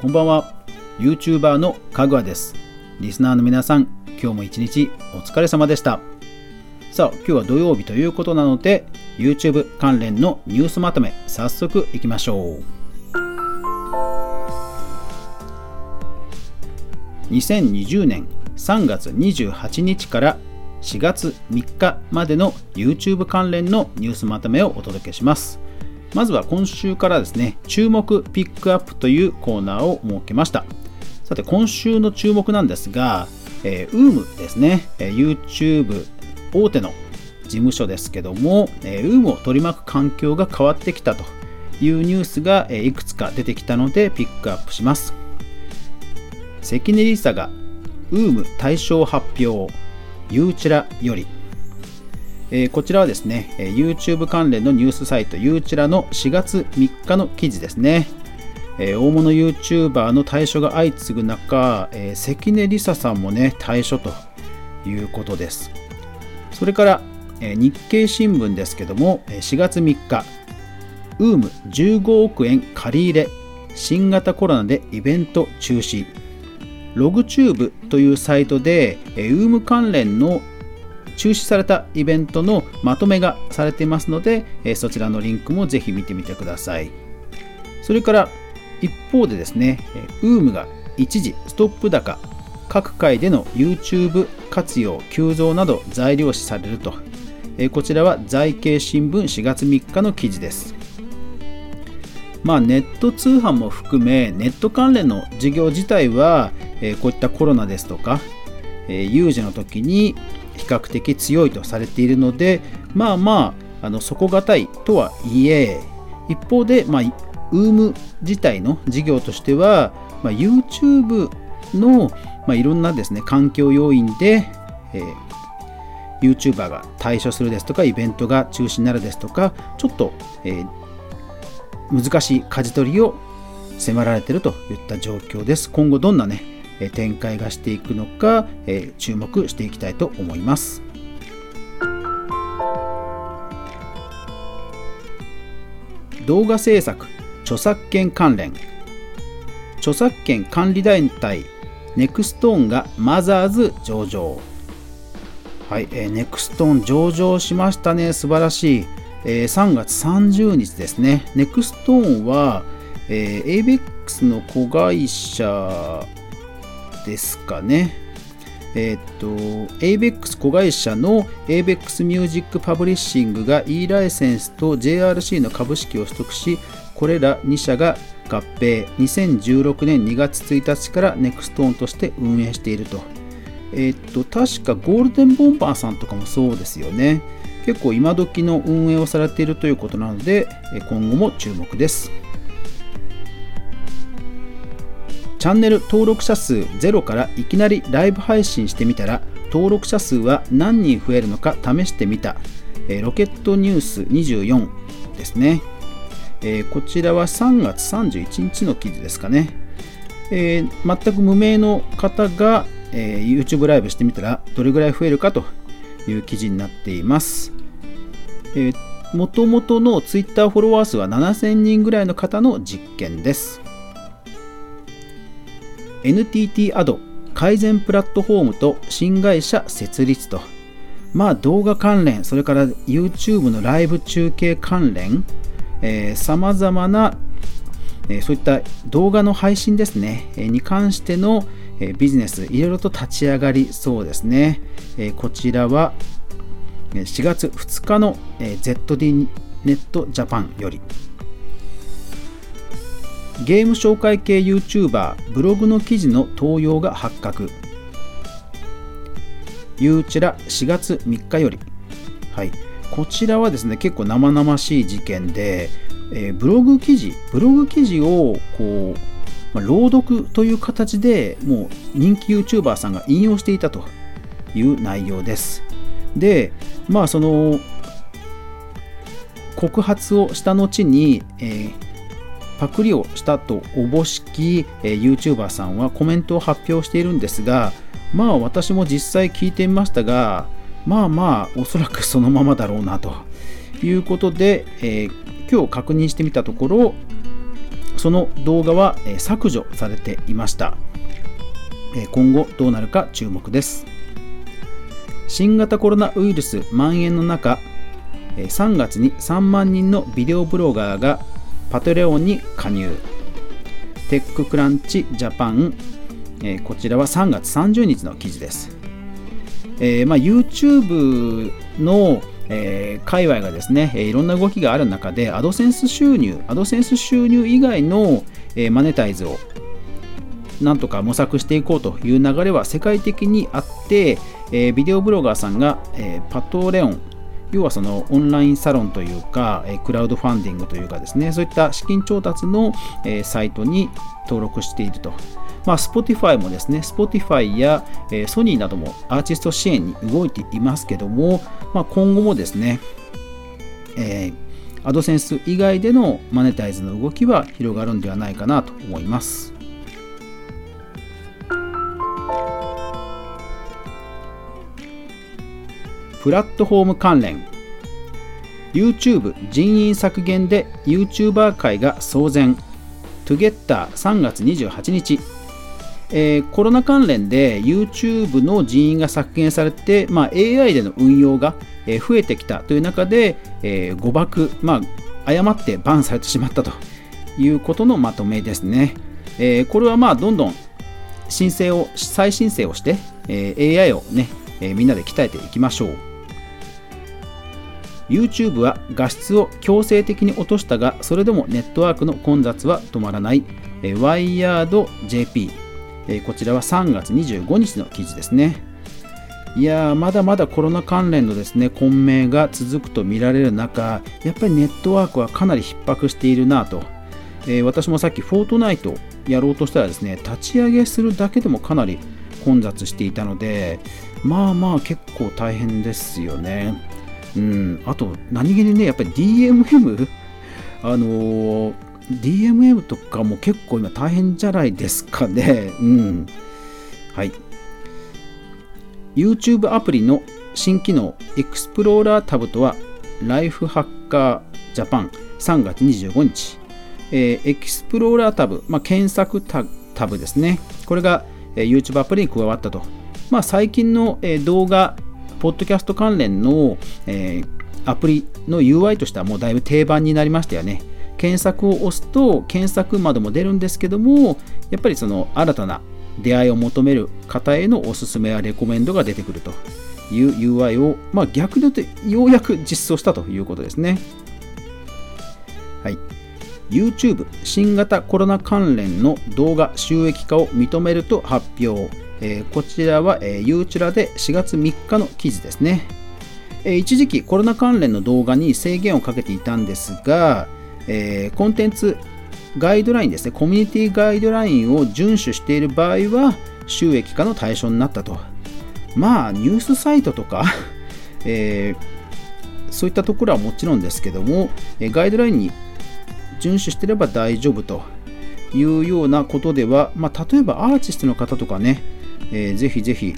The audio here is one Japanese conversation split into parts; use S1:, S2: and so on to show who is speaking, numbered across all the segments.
S1: こんばんは。YouTuber のかぐわです。リスナーの皆さん今日も一日お疲れ様でした。さあ今日は土曜日ということなので YouTube 関連のニュースまとめ早速いきましょう。2020年3月28日から4月3日までの YouTube 関連のニュースまとめをお届けします。まずは今週からですね、注目ピックアップというコーナーを設けました。さて、今週の注目なんですが、えー、UM ですね、え、YouTube 大手の事務所ですけども、えー、UM を取り巻く環境が変わってきたというニュースが、え、いくつか出てきたのでピックアップします。関根梨沙が UM 対象発表、ユーチラよりえー、こちらはですね、え YouTube 関連のニュースサイト、ユーチラの4月3日の記事ですね。えー、大物 YouTuber の対処が相次ぐ中、えー、関根梨沙さんもね、対処ということです。それから、えー、日経新聞ですけども、4月3日、UM15 億円借り入れ、新型コロナでイベント中止。ログチューブというサイトで、UM 関連の中止されたイベントのまとめがされていますので、えそちらのリンクもぜひ見てみてください。それから一方でですね、UM が一時ストップ高、各界での YouTube 活用急増など材料視されると、えこちらは財経新聞4月3日の記事です。まあ、ネット通販も含めネット関連の事業自体は、えこういったコロナですとか、え有事の時に比較的強いとされているのでまあまああの底堅いとはいえ一方で、まあ、UM 自体の事業としては、まあ、YouTube の、まあ、いろんなですね環境要因で、えー、YouTuber が退所するですとかイベントが中止になるですとかちょっと、えー、難しい舵取りを迫られているといった状況です。今後どんなね展開がしていくのか注目していきたいと思います。動画制作著作権関連。著作権管理団体 NexTone がマザーズ上場。はい、えー、 NexTone 上場しましたね。素晴らしい、えー、3月30日ですね。 NexTone は、えー、ABEX の子会社ですかね。えっ、と、ABEX 子会社の ABEX ミュージックパブリッシングが E ライセンスと JRC の株式を取得し、これら2社が合併、2016年2月1日から NexTone として運営していると。えっ、と、確かゴールデンボンバーさんとかもそうですよね。結構今時の運営をされているということなので、今後も注目です。チャンネル登録者数0からいきなりライブ配信してみたら登録者数は何人増えるのか試してみた、えー、ロケットニュース24ですね、えー、こちらは3月31日の記事ですかね、えー、全く無名の方が、え YouTube ライブしてみたらどれぐらい増えるかという記事になっています。もともとの Twitter フォロワー数は7000人ぐらいの方の実験です。NTT アド改善プラットフォームと新会社設立と。まあ動画関連それから YouTube のライブ中継関連さまざまな、えー、そういった動画の配信ですね、えー、に関しての、えー、ビジネスいろいろと立ち上がりそうですね、えこちらは4月2日の、え ZD ネットジャパンより。ゲーム紹介系 YouTuber ブログの記事の盗用が発覚。ゆうちら4月3日より。はい。こちらはですね結構生々しい事件で、えー、ブログ記事ブログ記事をこう、まあ、朗読という形でもう人気 YouTuber さんが引用していたという内容です。でまあその告発をした後に、えーパクリをしたとおぼしき、えー、YouTuber さんはコメントを発表しているんですがまあ私も実際聞いてみましたがまあまあおそらくそのままだろうなということで、えー、今日確認してみたところその動画は削除されていました。今後どうなるか注目です。新型コロナウイルス蔓延の中3月に3万人のビデオブロガーがパトレオンに加入。テッククランチジャパン。こちらは3月30日の記事です、えーまあ、YouTube のえー、界隈がですね、えいろんな動きがある中で、アドセンス収入、アドセンス収入以外の、えマネタイズをなんとか模索していこうという流れは世界的にあって、えー、ビデオブロガーさんが、えー、パトレオン要はそのオンラインサロンというか、え、クラウドファンディングというかですねそういった資金調達の、え、サイトに登録していると。まあ、Spotify もですね、Spotify や、え、ソニーなどもアーティスト支援に動いていますけども、まあ、今後もですね、えー、アドセンス以外でのマネタイズの動きは広がるんではないかなと思います。プラットフォーム関連 YouTube 人員削減で YouTuber 界が騒然トゥゲッター3月28日、えー、コロナ関連で YouTube の人員が削減されて、まあ、AI での運用が増えてきたという中で、えー、誤爆、まあ、誤ってバンされてしまったということのまとめですね。えー、これはまあどんどん申請を再申請をして、え、AI をね、えー、みんなで鍛えていきましょう。YouTube は画質を強制的に落としたが、それでもネットワークの混雑は止まらない。WiredJP。こちらは3月25日の記事ですね。いや、まだまだコロナ関連のですね、混迷が続くと見られる中、やっぱりネットワークはかなり逼迫しているなと。えー、私もさっきフォートナイトやろうとしたらですね、立ち上げするだけでもかなり混雑していたので、まあまあ結構大変ですよね。うん、あと何気にねやっぱり DMM あのー、DMM とかも結構今大変じゃないですかね。うん。はい。YouTube アプリの新機能エクスプローラータブとはライフハッカージャパン3月25日、えー、エクスプローラータブ、まあ、検索タタブですね。これが、えー、YouTube アプリに加わったと、まあ、最近の、えー、動画ポッドキャスト関連の、えー、アプリの UI としてはもうだいぶ定番になりましたよね。検索を押すと検索窓も出るんですけども、やっぱりその新たな出会いを求める方へのおすすめやレコメンドが出てくるという UI を、まあ、逆に言うとようやく実装したということですね。はい。YouTube 新型コロナ関連の動画収益化を認めると発表。えー、こちらは、えー、ユーチュラで4月3日の記事ですね、えー、一時期コロナ関連の動画に制限をかけていたんですが、えー、コンテンツガイドラインですねコミュニティガイドラインを遵守している場合は収益化の対象になったと。まあニュースサイトとか えー、そういったところはもちろんですけどもガイドラインに遵守してれば大丈夫というようなことでは、まあ、例えばアーティストの方とかねえー、ぜひぜひ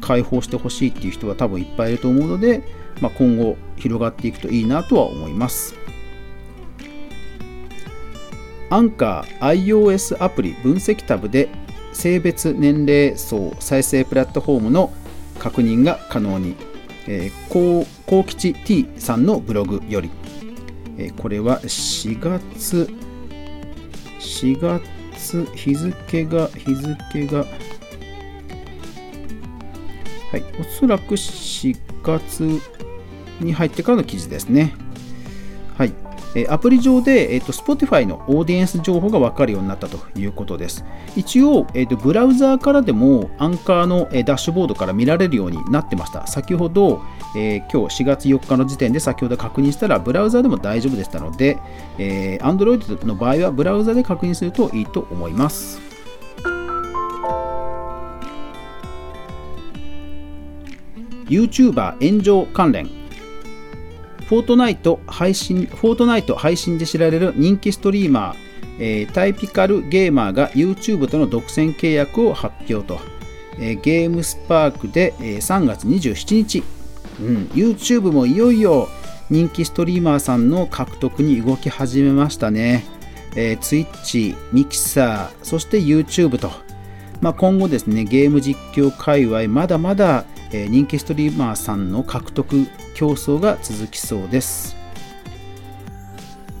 S1: 開放してほしいっていう人は多分いっぱいいると思うので、まあ、今後広がっていくといいなとは思います。アンカー iOS アプリ分析タブで性別年齢層再生プラットフォームの確認が可能に、えー、高吉 T さんのブログより、えー、これは4月4月日付が日付がはい、おそらく4月に入ってからの記事ですね。はい。えアプリ上で、えーと、Spotify のオーディエンス情報が分かるようになったということです。一応、えーと、ブラウザーからでもアンカーの、えダッシュボードから見られるようになってました。先ほど、えー、今日4月4日の時点で先ほど確認したらブラウザーでも大丈夫でしたので、えー、Android の場合はブラウザで確認するといいと思います。YouTuber 炎上関連。フォートナイト配信フォートナイト配信で知られる人気ストリーマー、えー、タイピカルゲーマーが YouTube との独占契約を発表と、えー、ゲームスパークで、えー、3月27日、うん、YouTube もいよいよ人気ストリーマーさんの獲得に動き始めましたね。えー、Twitch、ミキサー、そして YouTube と、まあ、今後ですね、ゲーム実況界隈、まだまだ、え、人気ストリーマーさんの獲得競争が続きそうです。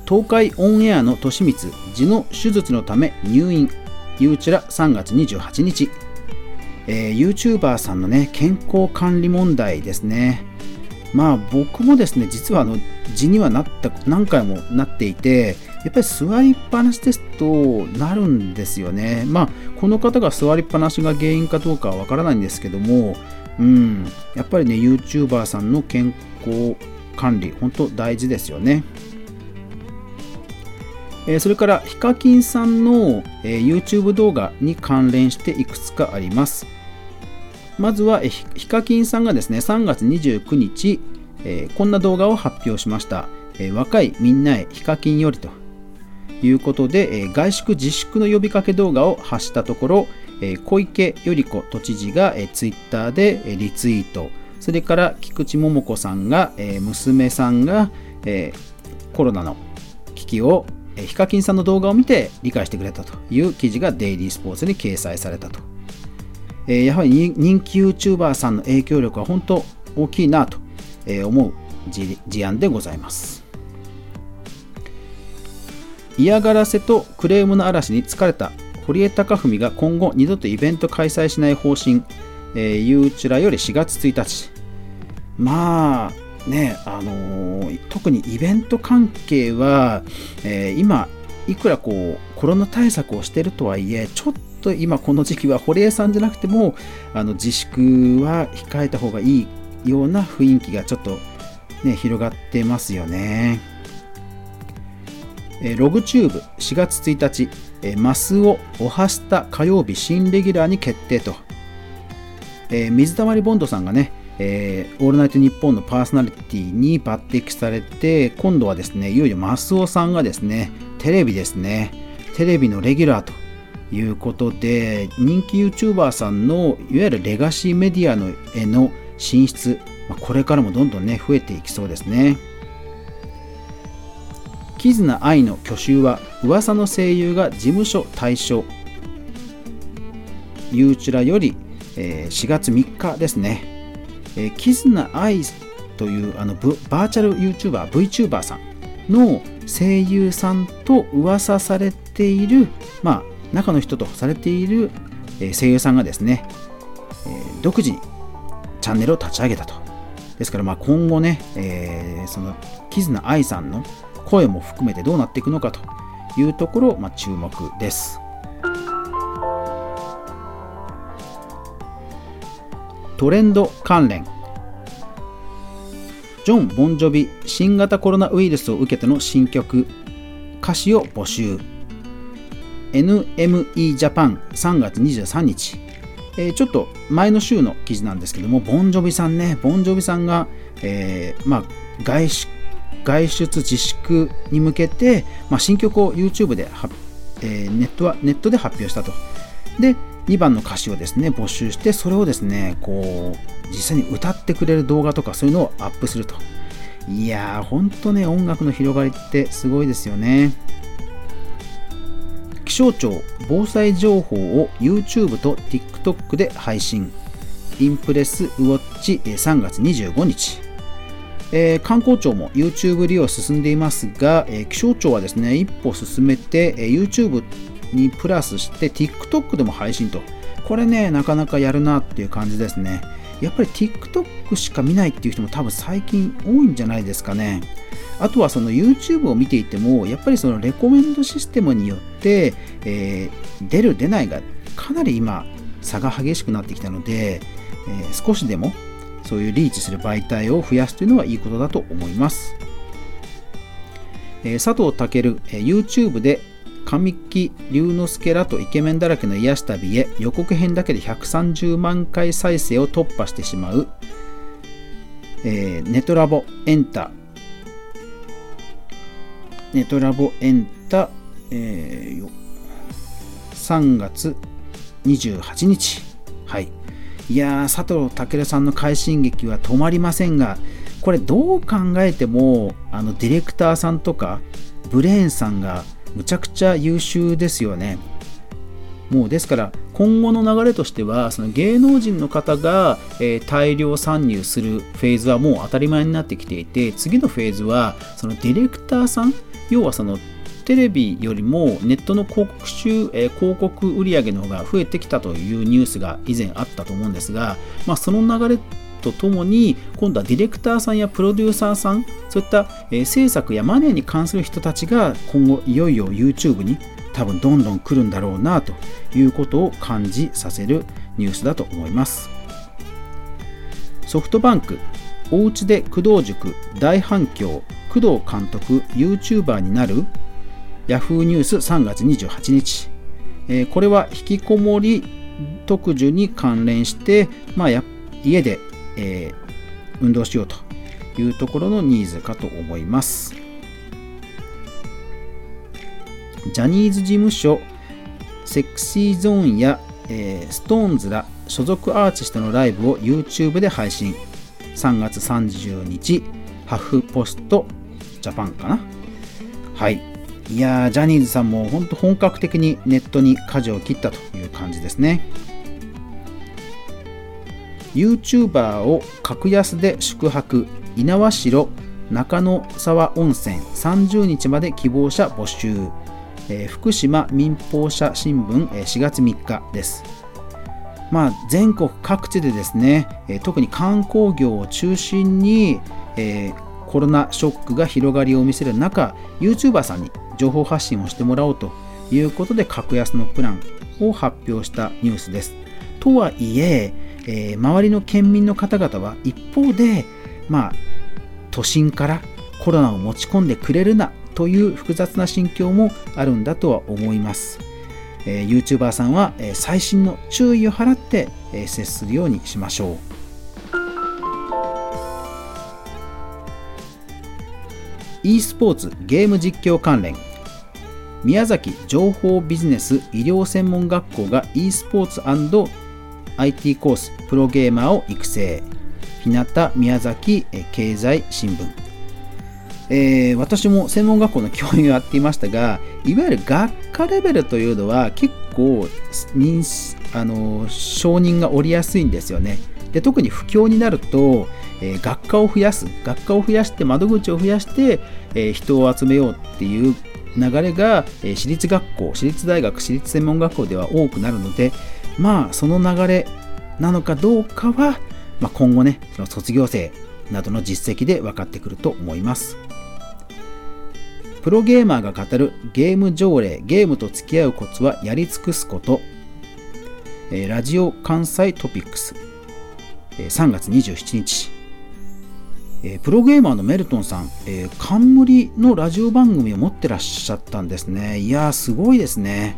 S1: 東海オンエアの利光、痔の手術のため入院、ゆうちら3月28日、えー、YouTuber さんのね、健康管理問題ですね。まあ僕もですね、実はあの、痔にはなった、何回もなっていて、やっぱり座りっぱなしですとなるんですよね。まあ、この方が座りっぱなしが原因かどうかはわからないんですけども、うん、やっぱりね、YouTuber さんの健康管理、本当大事ですよね。えそれからヒカキンさんの、え YouTube 動画に関連していくつかあります。まずは、えヒカキンさんがですね、3月29日、えこんな動画を発表しました。え若いみんなへヒカキンよりということで、え外宿自粛の呼びかけ動画を発したところ、え小池百合子都知事が、え Twitter で、えリツイート、それから菊池桃子さんが、え娘さんが、えコロナの危機をヒカキンさんの動画を見て理解してくれたという記事がデイリースポーツに掲載されたと。えやはり人気 YouTuber さんの影響力は本当大きいなと思う事案でございます。嫌がらせとクレームの嵐に疲れた堀江貴文が今後二度とイベント開催しない方針、えー、ゆうちらより4月1日。まあ、ねあのー、特にイベント関係は、えー、今いくらこうコロナ対策をしているとはいえちょっと今この時期は堀江さんじゃなくてもあの自粛は控えた方がいいような雰囲気がちょっと、ね、広がってますよね。えログチューブ4月1日、えマスオオハスタ火曜日新レギュラーに決定と、え水溜りボンドさんがねえー、オールナイトニッポンのパーソナリティに抜擢されて、今度はですね、いよいよマスオさんがですね、テレビですね、テレビのレギュラーということで、人気 YouTuber さんのいわゆるレガシーメディアのへの進出、これからもどんどんね、増えていきそうですね。キズナ愛の去就は噂の声優が事務所退所。ゆうちらより、え4月3日ですね。え、キズナアイというあのバーチャル YouTuber、VTuber さんの声優さんと噂されている、まあ、中の人とされている、声優さんがですね、え、独自にチャンネルを立ち上げたと。ですから、まあ、今後ね、えー、そのキズナアイさんの声も含めてどうなっていくのかというところ、まあ、注目です。トレンド関連。ジョン・ボンジョビ新型コロナウイルスを受けての新曲歌詞を募集。NME ジャパン3月23日、えー、ちょっと前の週の記事なんですけどもボンジョビさんね。ボンジョビさんが、えー、まあ、外出外出自粛に向けて、まあ、新曲を YouTube で、えー、ネットはネットで発表したと。で2番の歌詞をですね募集してそれをですねこう実際に歌ってくれる動画とかそういうのをアップすると。いやーほんとね音楽の広がりってすごいですよね。気象庁防災情報を YouTube と TikTok で配信。インプレスウォッチ3月25日。えー、観光庁も YouTube 利用進んでいますが、えー、気象庁はですね一歩進めて、えー、YouTube にプラスして TikTok でも配信と。これね、なかなかやるなっていう感じですね。やっぱり TikTok しか見ないっていう人も多分最近多いんじゃないですかね。あとはその YouTube を見ていても、やっぱりそのレコメンドシステムによって、えー、出る出ないがかなり今差が激しくなってきたので、えー、少しでもそういうリーチする媒体を増やすというのはいいことだと思います。えー、佐藤健、えー、YouTube で神木隆之介らとイケメンだらけの癒し旅へ予告編だけで130万回再生を突破してしまう、えー、ネトラボエンタ。ネトラボエンタ、えー、3月28日。はい。いや佐藤健さんの快進撃は止まりませんがこれどう考えてもあのディレクターさんとかブレーンさんがむちゃくちゃ優秀ですよね。もうですから今後の流れとしてはその芸能人の方が、え、大量参入するフェーズはもう当たり前になってきていて次のフェーズはそのディレクターさん要はそのテレビよりもネットの広告収、えー、広告売上の方が増えてきたというニュースが以前あったと思うんですが、まあ、その流れとともに今度はディレクターさんやプロデューサーさんそういった、えー、制作やマネーに関する人たちが今後いよいよ YouTube に多分どんどん来るんだろうなということを感じさせるニュースだと思います。ソフトバンクおうちで工藤塾大反響工藤監督 YouTuber になる Yahoo ニュース3月28日、えー、これは引きこもり特需に関連して、まあ、家で、えー、運動しようというところのニーズかと思います。ジャニーズ事務所 Sexy Zone や、えー、 SixTONES ら所属アーティストのライブを YouTube で配信。3月30日ハフポストジャパンかな。はい。いやージャニーズさんも本当本格的にネットに舵を切ったという感じですね YouTuber を格安で宿泊猪苗代中野沢温泉30日まで希望者募集えー、福島民放社新聞、えー、4月3日です。まあ、全国各地でですね、えー、特に観光業を中心に、えー、コロナショックが広がりを見せる中 YouTuber さんに情報発信をしてもらおうということで格安のプランを発表したニュースです。とはいええー、周りの県民の方々は一方で、まあ、都心からコロナを持ち込んでくれるなという複雑な心境もあるんだとは思います。えー、YouTuber さんは、えー、細心の注意を払って、えー、接するようにしましょう。e スポーツゲーム実況関連宮崎情報ビジネス医療専門学校が e スポーツ &IT コースプロゲーマーを育成。日向宮崎経済新聞。えー、私も専門学校の教員をやっていましたがいわゆる学科レベルというのは結構あの承認が下りやすいんですよね。で特に不況になると、えー、学科を増やす。学科を増やして窓口を増やして、えー、人を集めようっていう流れが、え、私立学校私立大学私立専門学校では多くなるのでまあその流れなのかどうかは、まあ、今後ねその卒業生などの実績で分かってくると思います。プロゲーマーが語るゲーム条例、ゲームと付き合うコツはやり尽くすこと、ラジオ関西トピックス、3月27日、えー、プロゲーマーのメルトンさん、えー、冠のラジオ番組を持ってらっしゃったんですね。いやー、すごいですね。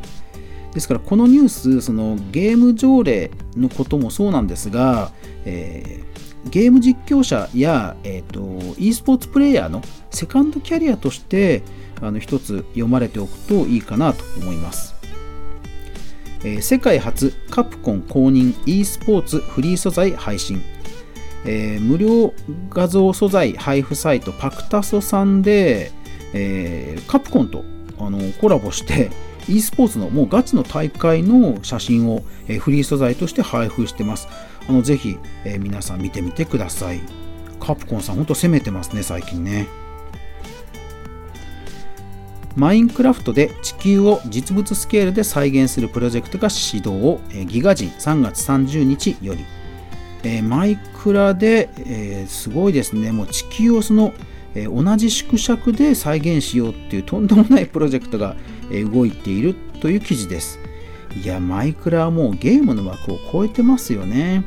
S1: ですから、このニュース、そのゲーム条例のこともそうなんですが、えー、ゲーム実況者や、えーと、e スポーツプレイヤーのセカンドキャリアとして、あの一つ読まれておくといいかなと思います。えー、世界初カプコン公認 e スポーツフリー素材配信、えー、無料画像素材配布サイトパクタソさんで、えー、カプコンとあのコラボして e スポーツのもうガチの大会の写真を、えー、フリー素材として配布してます。あのぜひ、えー、皆さん見てみてください。カプコンさん、ほんと攻めてますね、最近ね。マインクラフトで地球を実物スケールで再現するプロジェクトが始動をギガ人3月30日より、えー、マイクラで、えー、すごいですね。もう地球をその、えー、同じ縮尺で再現しようっていうとんでもないプロジェクトが、え動いているという記事です。いやマイクラはもうゲームの枠を超えてますよね。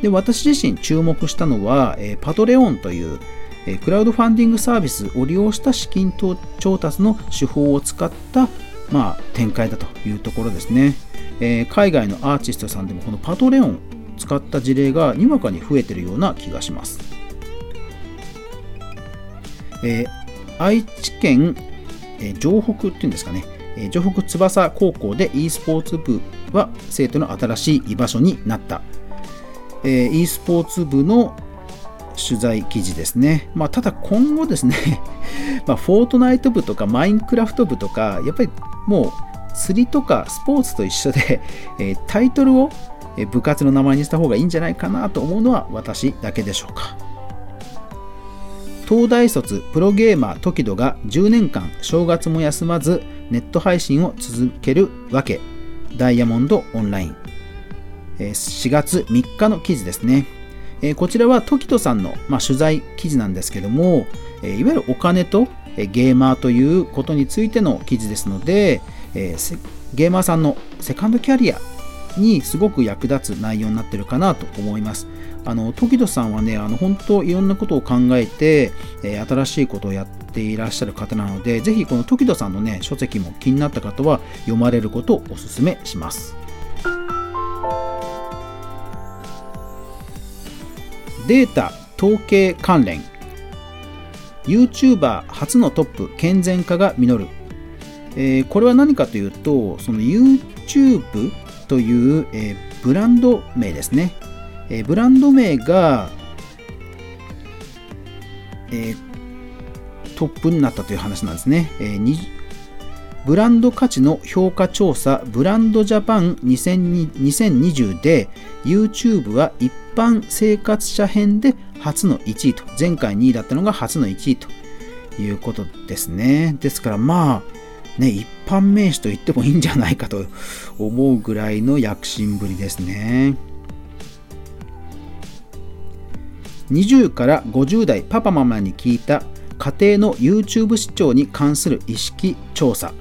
S1: で私自身注目したのは、えパトレオンというえクラウドファンディングサービスを利用した資金調達の手法を使った、まあ、展開だというところですね、え、海外のアーティストさんでもこのパトレオン使った事例がにわかに増えているような気がします、えー、愛知県、えー、城北っていうんですかね。え城北翼高校で e スポーツ部は生徒の新しい居場所になった、え e スポーツ部の取材記事ですね。まあ、ただ今後ですね まあ、フォートナイト部とかマインクラフト部とか、やっぱりもう釣りとかスポーツと一緒で、えタイトルを部活の名前にした方がいいんじゃないかなと思うのは私だけでしょうか。東大卒プロゲーマートキドが10年間正月も休まずネット配信を続けるわけ。ダイヤモンドオンライン。4月3日の記事ですね。こちらはトキトさんの、まあ、取材記事なんですけどもいわゆるお金とゲーマーということについての記事ですのでゲーマーさんのセカンドキャリアにすごく役立つ内容になってるかなと思います。あの時戸さんはねあの本当いろんなことを考えて、えー、新しいことをやっていらっしゃる方なのでぜひこの時戸さんのね書籍も気になった方は読まれることをお勧めします。データ統計関連。YouTuber 初のトップ健全化が実る、えー、これは何かというとその YouTube という、えー、ブランド名ですね。えブランド名が、えー、トップになったという話なんですね。えー、ブランド価値の評価調査ブランドジャパン2020で YouTube は一般生活者編で初の1位と。前回2位だったのが初の1位ということですね。ですからまあね一般名詞と言ってもいいんじゃないかと思うぐらいの躍進ぶりですね。20から50代パパママに聞いた家庭の YouTube 視聴に関する意識調査、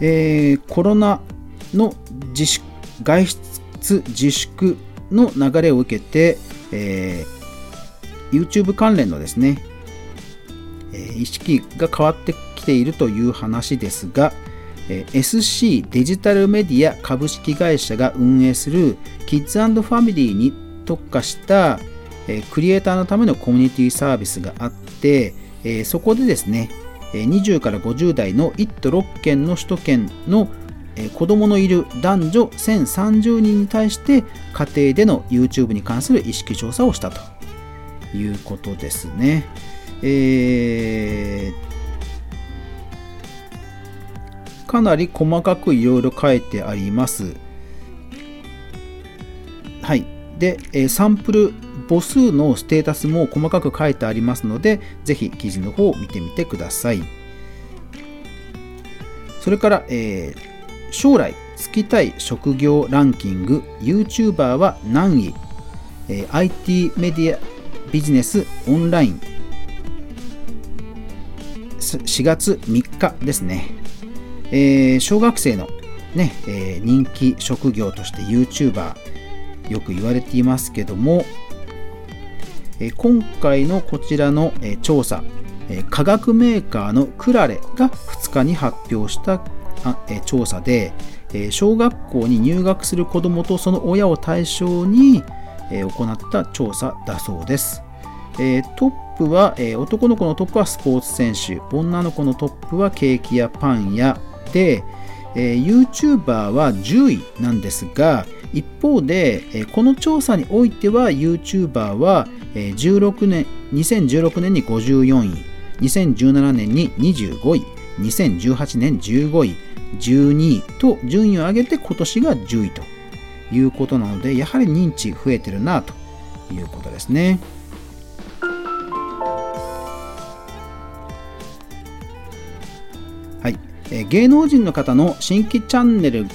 S1: えー、コロナの自粛外出自粛の流れを受けて、えー、YouTube 関連のですね、えー、意識が変わってきているという話ですが、SC デジタルメディア株式会社が運営するキッズファミリーに特化したクリエイターのためのコミュニティサービスがあって、そこでですね20から50代の1都6県の首都圏の子供のいる男女1030人に対して家庭での YouTube に関する意識調査をしたということですね。えー、かなり細かくいろいろ書いてあります。はい。で、サンプル母数のステータスも細かく書いてありますので、ぜひ記事の方を見てみてください。それから、えー、将来就きたい職業ランキング YouTuber は何位、えー、IT メディアビジネスオンライン4月3日ですね、えー、小学生のね、えー、人気職業として YouTuber よく言われていますけども、え今回のこちらのえ調査え化学メーカーのクラレが2日に発表したあ、え調査でえ小学校に入学する子どもとその親を対象にえ行った調査だそうです。えトップはえ男の子のトップはスポーツ選手女の子のトップはケーキやパンや屋で YouTuber は10位なんですが一方でえこの調査においては YouTuber は16年2016年に54位2017年に25位2018年15位12位と順位を上げて今年が10位ということなのでやはり認知増えてるなということですね。はい、芸能人の方の新規チャンネル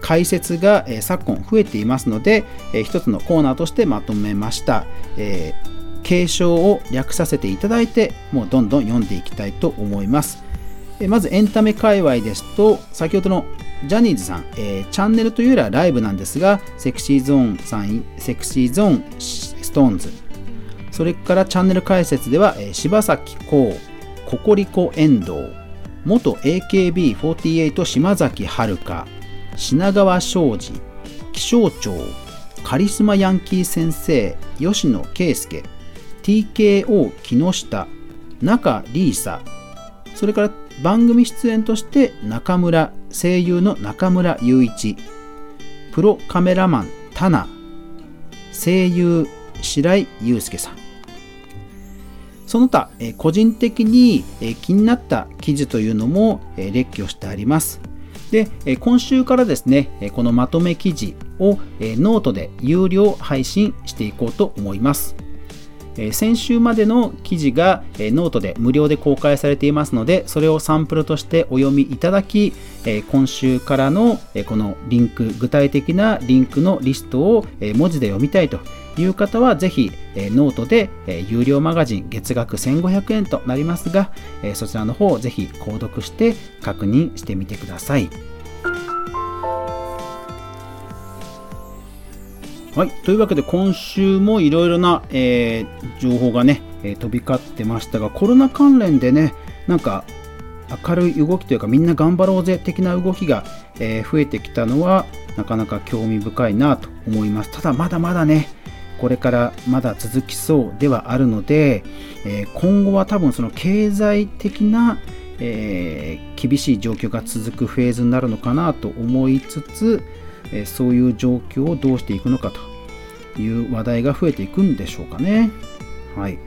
S1: 解説が、え昨今増えていますので、え一つのコーナーとしてまとめました、えー、継承を略させていただいてもうどんどん読んでいきたいと思います、えまずエンタメ界隈ですと先ほどのジャニーズさん、えー、チャンネルというよりはライブなんですがセクシーゾーンさんセクシーゾーンストーンズ。それからチャンネル解説では、えー、柴咲コウココリコ遠藤元 AKB48 島崎遥香品川庄司気象庁カリスマヤンキー先生吉野圭介 TKO 木下中里依紗それから番組出演として中村声優の中村雄一プロカメラマンタナ声優白井祐介さん。その他、え個人的に、え気になった記事というのも、え列挙してあります。で、え今週からですね、えこのまとめ記事を、えノートで有料配信していこうと思います。え先週までの記事が、えノートで無料で公開されていますので、それをサンプルとしてお読みいただき、え今週からの、えこのリンク、具体的なリンクのリストを、え文字で読みたいという方は、ぜひ、えノートで、え有料マガジン月額1500円となりますが、えそちらの方をぜひ購読して確認してみてください。はい、というわけで今週もいろいろな、えー、情報がね、えー、飛び交ってましたがコロナ関連でねなんか明るい動きというかみんな頑張ろうぜ的な動きが、えー、増えてきたのはなかなか興味深いなと思いますただまだまだねこれからまだ続きそうではあるので、え今後は多分その経済的な、え厳しい状況が続くフェーズになるのかなと思いつつ、えそういう状況をどうしていくのかという話題が増えていくんでしょうかね。はい、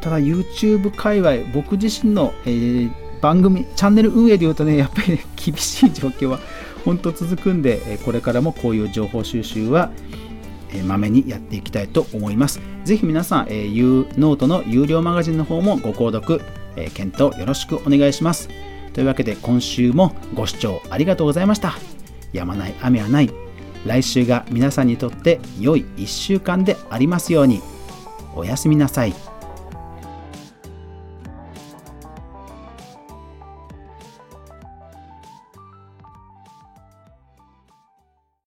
S1: ただ YouTube 界隈僕自身の、えー、番組チャンネル運営でいうとねやっぱり、ね、厳しい状況は本当続くんでこれからもこういう情報収集はまめにやっていきたいと思います。ぜひ皆さん、えー、ノートの有料マガジンの方もご購読、え、検討よろしくお願いします。というわけで今週もご視聴ありがとうございました。やまない雨はない。来週が皆さんにとって良い1週間でありますように。おやすみなさい。